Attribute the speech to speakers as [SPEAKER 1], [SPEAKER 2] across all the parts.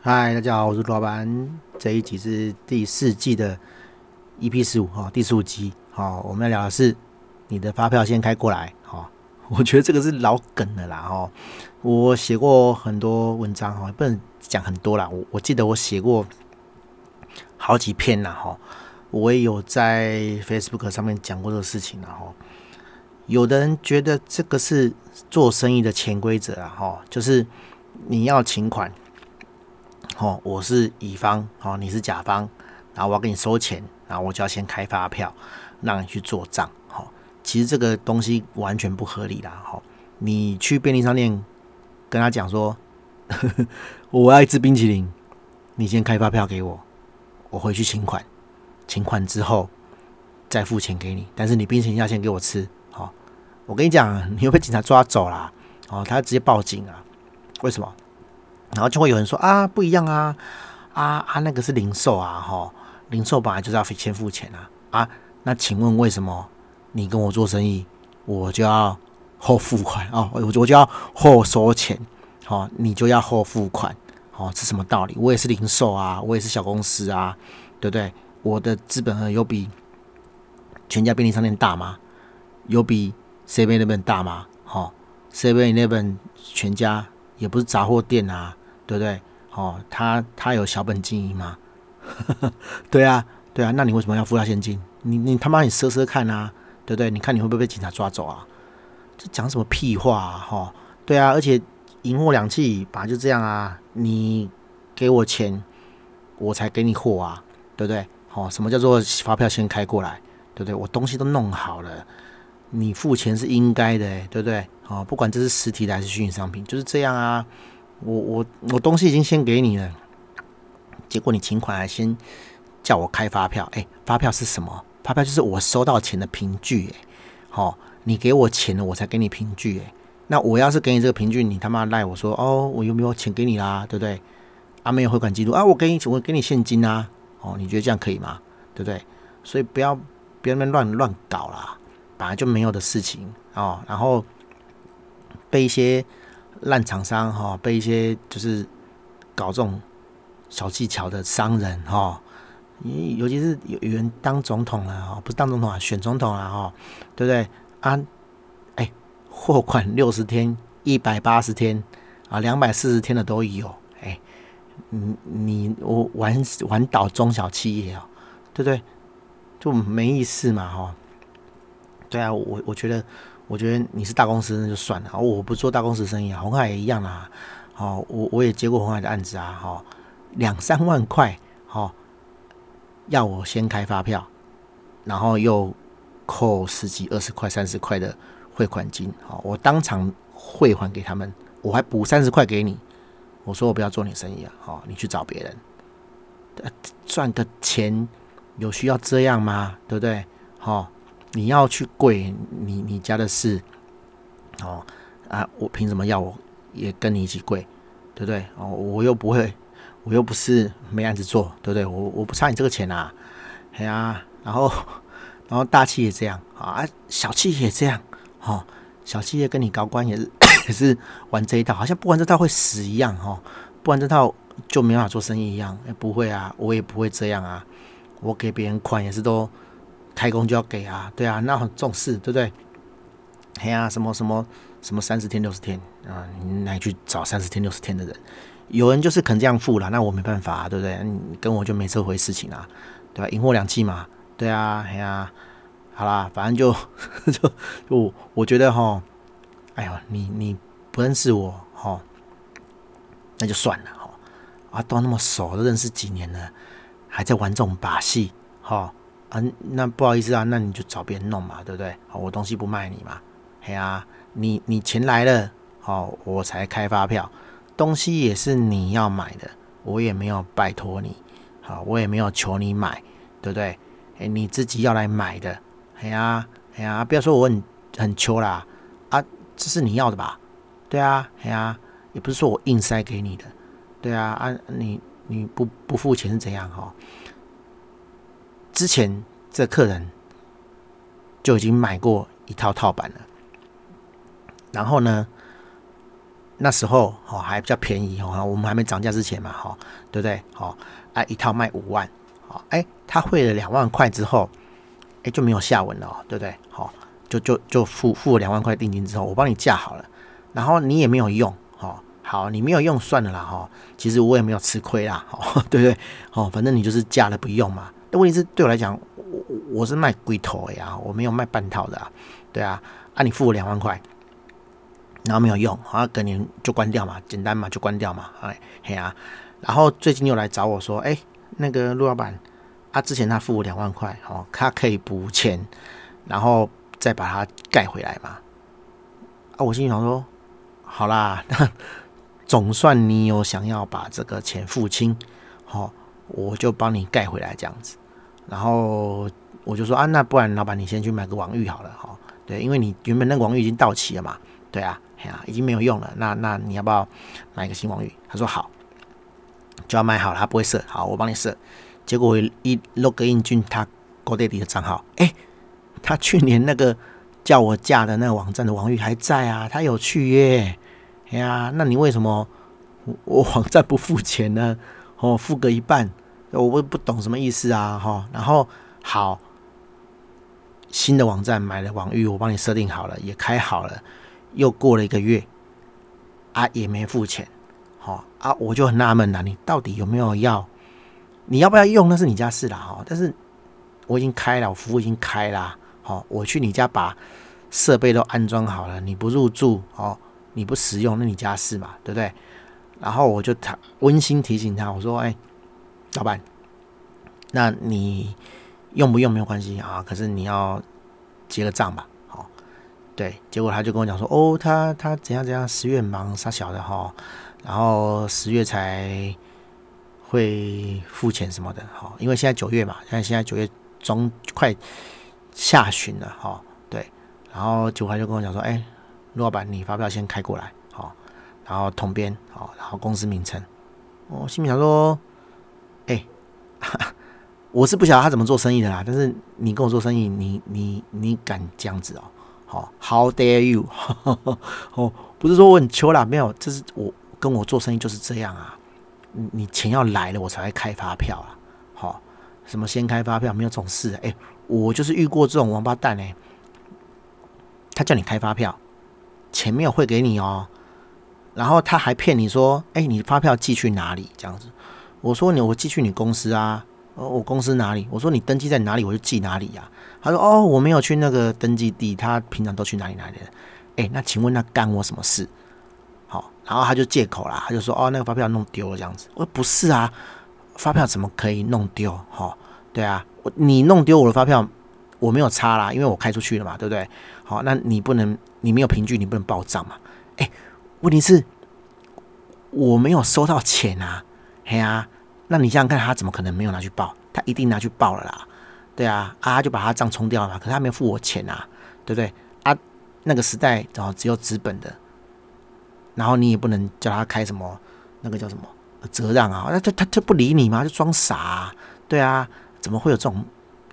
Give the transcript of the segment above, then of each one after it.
[SPEAKER 1] 嗨，大家好，我是老板。这一集是第四季的 EP 十五哈，第十五集。好，我们要聊的是你的发票先开过来。哈，我觉得这个是老梗了啦。哈，我写过很多文章哈，不能讲很多啦。我我记得我写过好几篇啦。哈，我也有在 Facebook 上面讲过这个事情了。哈，有的人觉得这个是做生意的潜规则啊。哈，就是你要请款。哦，我是乙方，哦，你是甲方，然后我要给你收钱，然后我就要先开发票，让你去做账。好，其实这个东西完全不合理啦。好，你去便利商店跟他讲说，呵呵，我要一支冰淇淋，你先开发票给我，我回去请款，请款之后再付钱给你，但是你冰淇淋要先给我吃。好，我跟你讲，你会被警察抓走啦。哦，他直接报警啊？为什么？然后就会有人说啊，不一样啊，啊啊，那个是零售啊，哈，零售本来就是要先付钱啊，啊，那请问为什么你跟我做生意，我就要后付款哦，我我就要后收钱，好，你就要后付款，哦，是什么道理？我也是零售啊，我也是小公司啊，对不对？我的资本额有比全家便利商店大吗？有比 Seven Eleven 大吗？好，Seven Eleven 全家也不是杂货店啊。对不对？哦，他他有小本经营吗？对啊，对啊，那你为什么要付他现金？你你他妈你赊赊看啊，对不对？你看你会不会被警察抓走啊？这讲什么屁话啊！哈、哦，对啊，而且银货两訖本来就这样啊，你给我钱，我才给你货啊，对不对？哦，什么叫做发票先开过来？对不对？我东西都弄好了，你付钱是应该的，对不对？哦，不管这是实体的还是虚拟商品，就是这样啊。我我我东西已经先给你了，结果你请款还先叫我开发票，哎，发票是什么？发票就是我收到钱的凭据，哎，好，你给我钱了，我才给你凭据，哎，那我要是给你这个凭据，你他妈赖我说，哦，我有没有钱给你啦？对不对？啊，没有汇款记录啊，我给你，我给你现金啊，哦，你觉得这样可以吗？对不对？所以不要别那边乱乱搞啦，本来就没有的事情哦，然后被一些。烂厂商哈，被一些就是搞这种小技巧的商人哈，尤其是有有人当总统了哈，不是当总统啊，选总统了哈，对不对啊？哎，货款六十天、一百八十天啊、两百四十天的都有，哎，你你我玩玩倒中小企业啊，对不对？就没意思嘛哈。对啊，我我觉得。我觉得你是大公司那就算了，我不做大公司生意啊，鸿海也一样啊。好，我我也接过红海的案子啊，哈，两三万块，好，要我先开发票，然后又扣十几、二十块、三十块的汇款金，好，我当场汇还给他们，我还补三十块给你。我说我不要做你生意啊，好，你去找别人，赚个钱有需要这样吗？对不对？好。你要去跪你你家的事，哦啊，我凭什么要我也跟你一起跪，对不对？哦，我又不会，我又不是没案子做，对不对？我我不差你这个钱啊，哎呀、啊，然后然后大气也这样啊，小气也这样，哦，小企业跟你高官也是 也是玩这一套，好像不玩这套会死一样，哦，不玩这套就没法做生意一样，不会啊，我也不会这样啊，我给别人款也是都。开工就要给啊，对啊，那很重视，对不对？嘿、啊，什么什么什么三十天六十天啊，你来去找三十天六十天的人，有人就是肯这样付了，那我没办法、啊，对不对？你跟我就没这回事情啊，对吧？银货两訖嘛，对啊，嘿、啊，好啦，反正就 就我我觉得哈，哎呦，你你不认识我哈，那就算了哈，啊，都那么熟，都认识几年了，还在玩这种把戏哈。啊，那不好意思啊，那你就找别人弄嘛，对不对？好，我东西不卖你嘛，嘿啊，你你钱来了，好，我才开发票，东西也是你要买的，我也没有拜托你，好，我也没有求你买，对不对？哎，你自己要来买的，嘿啊，嘿啊，不要说我很很求啦，啊，这是你要的吧？对啊，嘿啊，也不是说我硬塞给你的，对啊，啊，你你不不付钱是怎样哈？之前这客人就已经买过一套套版了，然后呢，那时候哦还比较便宜哦，我们还没涨价之前嘛，哈，对不对？好，啊，一套卖五万，好，哎，他汇了两万块之后，哎，就没有下文了，对不对？好，就就就付付了两万块定金之后，我帮你架好了，然后你也没有用，哈，好，你没有用算了啦，哈，其实我也没有吃亏啦，哈，对不对？好，反正你就是架了不用嘛。但问题是对我来讲，我我是卖龟头的呀，我没有卖半套的啊，对啊，啊，你付我两万块。然后没有用，好像隔年就关掉嘛，简单嘛，就关掉嘛，哎嘿啊，然后最近又来找我说，哎，那个陆老板，啊，之前他付我两万块，哦，他可以补钱，然后再把它盖回来嘛。啊，我心里想说，好啦，总算你有想要把这个钱付清，好，哦，我就帮你盖回来这样子。然后我就说啊，那不然老板你先去买个网域好了，哈，对，因为你原本那个网域已经到期了嘛，对啊。哎呀，已经没有用了。那那你要不要买个新网域？他说好，就要买好了，他不会设。好，我帮你设。结果一 log in 进他 GoDaddy 的账号，哎，他去年那个叫我架的那个网站的网域还在啊，他有去约。哎呀，那你为什么我网站不付钱呢？哦，付个一半，我不不懂什么意思啊？哈，然后好，新的网站买了网域，我帮你设定好了，也开好了。又过了一个月，啊，也没付钱，好啊，我就很纳闷了，你到底有没有要？你要不要用？那是你家事啦，哈。但是我已经开了，我服务已经开了，好，我去你家把设备都安装好了，你不入住，哦，你不使用，那你家事嘛，对不对？然后我就他温馨提醒他，我说，哎，老板，那你用不用没有关系啊，可是你要结个账吧。好对，结果他就跟我讲说，哦，他他怎样怎样，十月忙啥小的哈，然后十月才会付钱什么的哈，因为现在九月嘛，现在现在九月中快下旬了哈，对，然后结果他就跟我讲说，哎，陆老板，你发票先开过来，然后统编，哦，然后公司名称，我心里想说，哎，我是不晓得他怎么做生意的啦，但是你跟我做生意，你你你敢这样子哦？好，How dare you？哦，不是说我很穷啦，没有，这是我跟我做生意就是这样啊。你钱要来了，我才会开发票啊。好，什么先开发票没有这种事？哎，我就是遇过这种王八蛋哎。他叫你开发票，钱没有汇给你哦，然后他还骗你说，哎，你发票寄去哪里？这样子，我说你我寄去你公司啊。哦，我公司哪里？我说你登记在哪里，我就寄哪里呀、他说哦，我没有去那个登记地，他平常都去哪里哪里的。哎，那请问那干我什么事？好，然后他就借口啦，他就说哦，那个发票弄丢了这样子。我说不是啊，发票怎么可以弄丢？哈、哦，对啊，我你弄丢我的发票，我没有差啦，因为我开出去了嘛，对不对？好，那你不能，你没有凭据，你不能报账嘛。哎，问题是我没有收到钱啊，嘿啊。那你想想看，他怎么可能没有拿去报？他一定拿去报了啦，对啊，啊就把他账冲掉了嘛。可是他没有付我钱啊，对不对？啊，那个时代哦，只有纸本的，然后你也不能叫他开什么那个叫什么折让啊，那他他他不理你吗？就装傻啊，对啊，怎么会有这种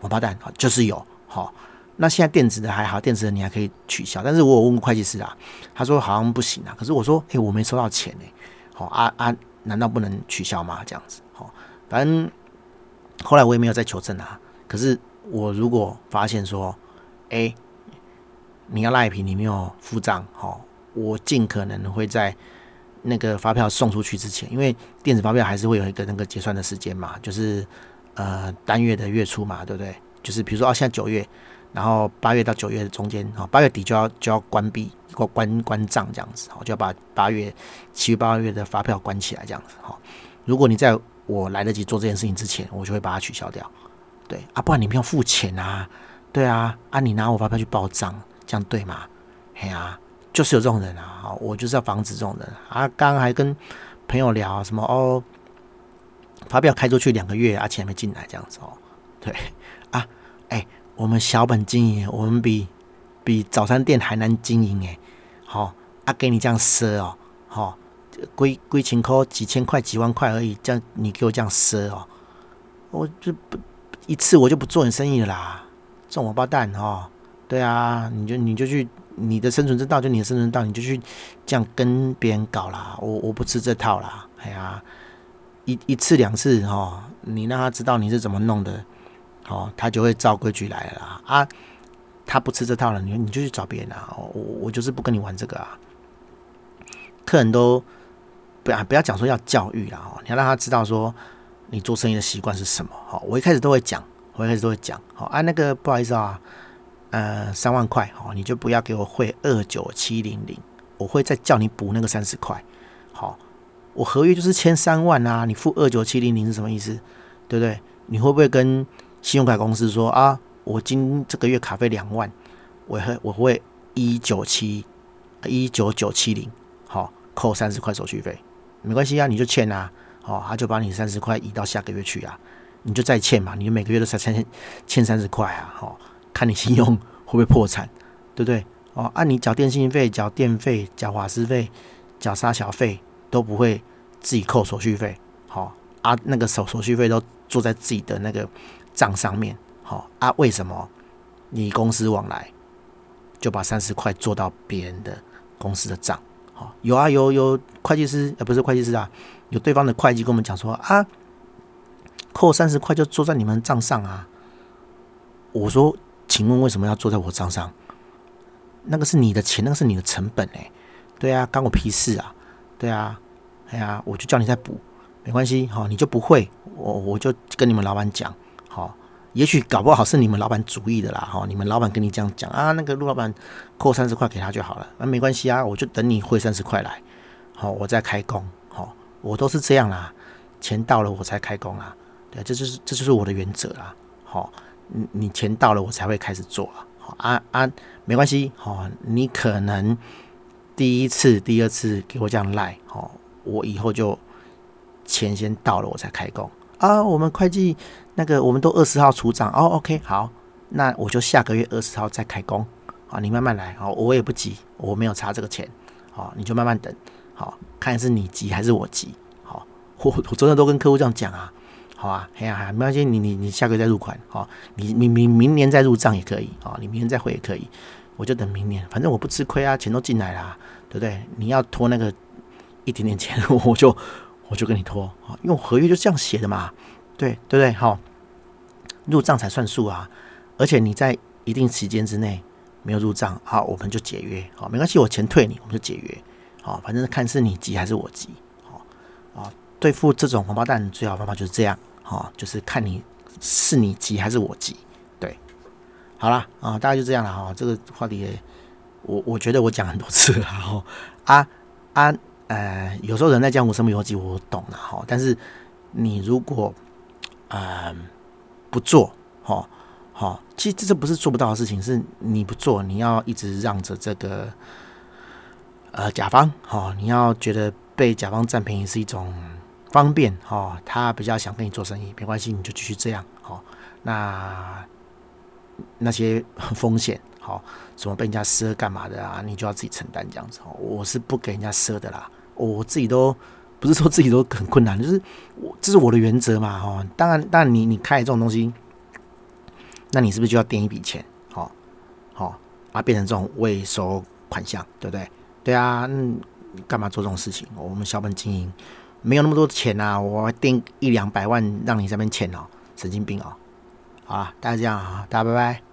[SPEAKER 1] 王八蛋？就是有，好，那现在电子的还好，电子的你还可以取消，但是我有问过会计师啊，他说好像不行啊。可是我说，哎，我没收到钱呢，好啊啊，难道不能取消吗？这样子哦？反正后来我也没有再求证啊。可是我如果发现说，哎，你要赖皮，你没有付账，好，我尽可能会在那个发票送出去之前，因为电子发票还是会有一个那个结算的时间嘛，就是呃单月的月初嘛，对不对？就是比如说啊，现在九月，然后八月到九月的中间，哦，八月底就要就要关闭关关关账这样子，我，就要把八月七月八月的发票关起来这样子，好，如果你在我来得及做这件事情之前，我就会把它取消掉。对啊，不然你不用付钱啊。对啊，啊，你拿我发票去报账，这样对吗？嘿啊，就是有这种人啊。我就是要防止这种人啊。刚刚还跟朋友聊什么哦，发票开出去两个月，啊，钱没进来这样子哦。对啊，哎、我们小本经营，我们比比早餐店还难经营哎。好啊，给你这样赊哦，好。归归情扣几千块几万块而已，这样你给我这样赊哦，我就不一次我就不做你生意了啦，这种王八蛋哦，对啊，你就你就去你的生存之道就你的生存之道，你就去这样跟别人搞啦。我我不吃这套啦，哎呀，一一次两次哦，你让他知道你是怎么弄的，哦，他就会照规矩来了啊。他不吃这套了，你你就去找别人啊。我我就是不跟你玩这个啊。客人都不要不要讲说要教育啦，哦，你要让他知道说你做生意的习惯是什么。好，我一开始都会讲，我一开始都会讲。好啊，那个不好意思啊。呃，三万块哦，你就不要给我汇二九七零零，我会再叫你补那个三十块。好，我合约就是签三万啊，你付二九七零零是什么意思？对不对？你会不会跟信用卡公司说啊？我今这个月卡费两万，我会我会一九七一九九七零，好，扣三十块手续费，没关系啊，你就欠啊，好，他就把你三十块移到下个月去啊，你就再欠嘛，你每个月都才欠欠三十块啊，好。看你信用会不会破产，对不对？哦，按、你缴电信费、缴电费、缴瓦斯费、缴沙小费都不会自己扣手续费，好、啊，那个手手续费都做在自己的那个账上面，好、哦、啊，为什么你公司往来就把三十块做到别人的公司的账？好、哦，有啊，有有会计师，呃，不是会计师啊，有对方的会计跟我们讲说啊，扣三十块就做在你们账上啊，我说。请问为什么要做在我账上？那个是你的钱，那个是你的成本哎。对啊，关我屁事啊！对啊，哎呀，我就叫你再补，没关系，好，你就不会，我我就跟你们老板讲，也许搞不好是你们老板主意的啦，哈，你们老板跟你这样讲啊，那个陆老板扣三十块给他就好了，那没关系啊，我就等你汇三十块来，好，我再开工，好，我都是这样啦，钱到了我才开工啊，对，这就是这就是我的原则啦，好。你你钱到了，我才会开始做啊！好啊啊，没关系，好，你可能第一次、第二次给我这样赖，好，我以后就钱先到了，我才开工啊。我们会计那个，我们都二十号出账哦。OK，好，那我就下个月二十号再开工啊。你慢慢来，好，我也不急，我没有差这个钱，好，你就慢慢等，好，看是你急还是我急，好，我我昨天都跟客户这样讲啊。好啊，哎呀，没关系，你你你下个月再入款，好，你明明明年再入账也可以，好，你明年再汇也可以，我就等明年，反正我不吃亏啊，钱都进来了，对不对？你要拖那个一点点钱，我就我就跟你拖，好，因为合约就这样写的嘛，对对不对？好，入账才算数啊，而且你在一定时间之内没有入账，好，我们就解约，好，没关系，我钱退你，我们就解约，好，反正看是你急还是我急，好啊，对付这种王八蛋最好方法就是这样。好，就是看你是你急还是我急，对，好了啊，大概就这样了哈。这个话题，我我觉得我讲很多次了哈。啊啊呃，有时候人在江湖身不由己，我懂了哈。但是你如果呃不做，哈好，其实这这不是做不到的事情，是你不做，你要一直让着这个呃甲方，哈，你要觉得被甲方占便宜是一种。方便哦，他比较想跟你做生意，没关系，你就继续这样哦。那那些风险，好，什么被人家赊干嘛的啊，你就要自己承担这样子哦。我是不给人家赊的啦，我自己都不是说自己都很困难，就是我这是我的原则嘛，哦。当然，当然你你开这种东西，那你是不是就要垫一笔钱？好，好啊，变成这种未收款项，对不对？对啊，嗯，干嘛做这种事情？我们小本经营。没有那么多钱、啊，我垫一两百万让你这边欠哦，神经病哦！好啊，大家这样啊，大家拜拜。